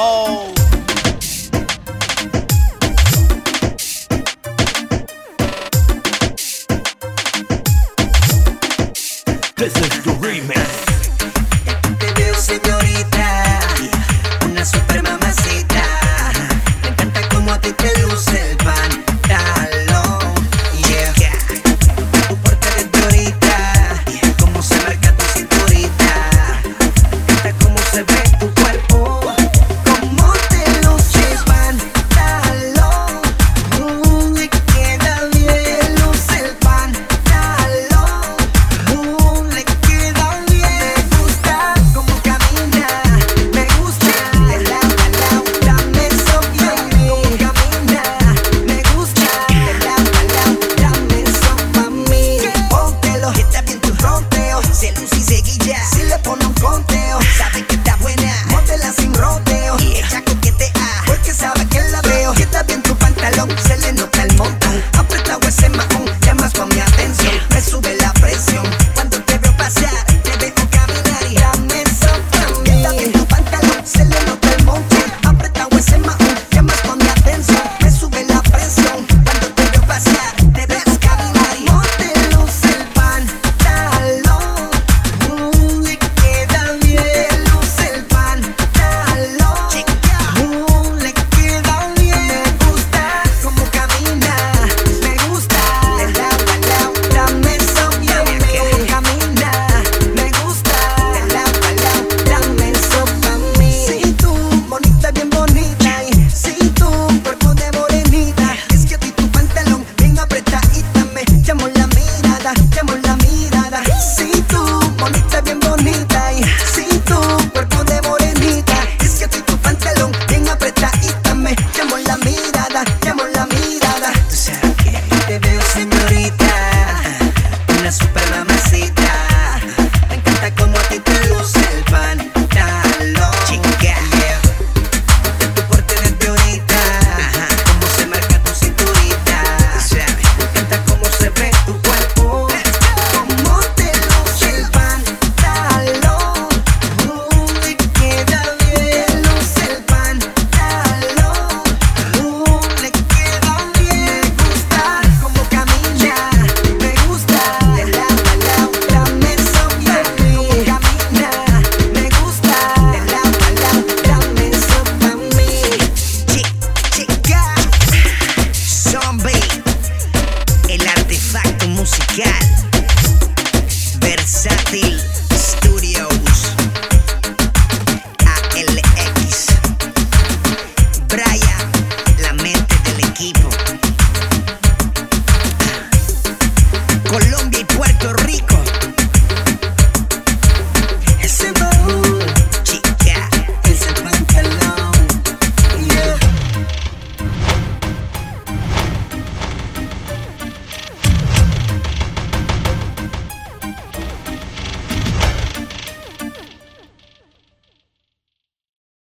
Mo. This is say my own.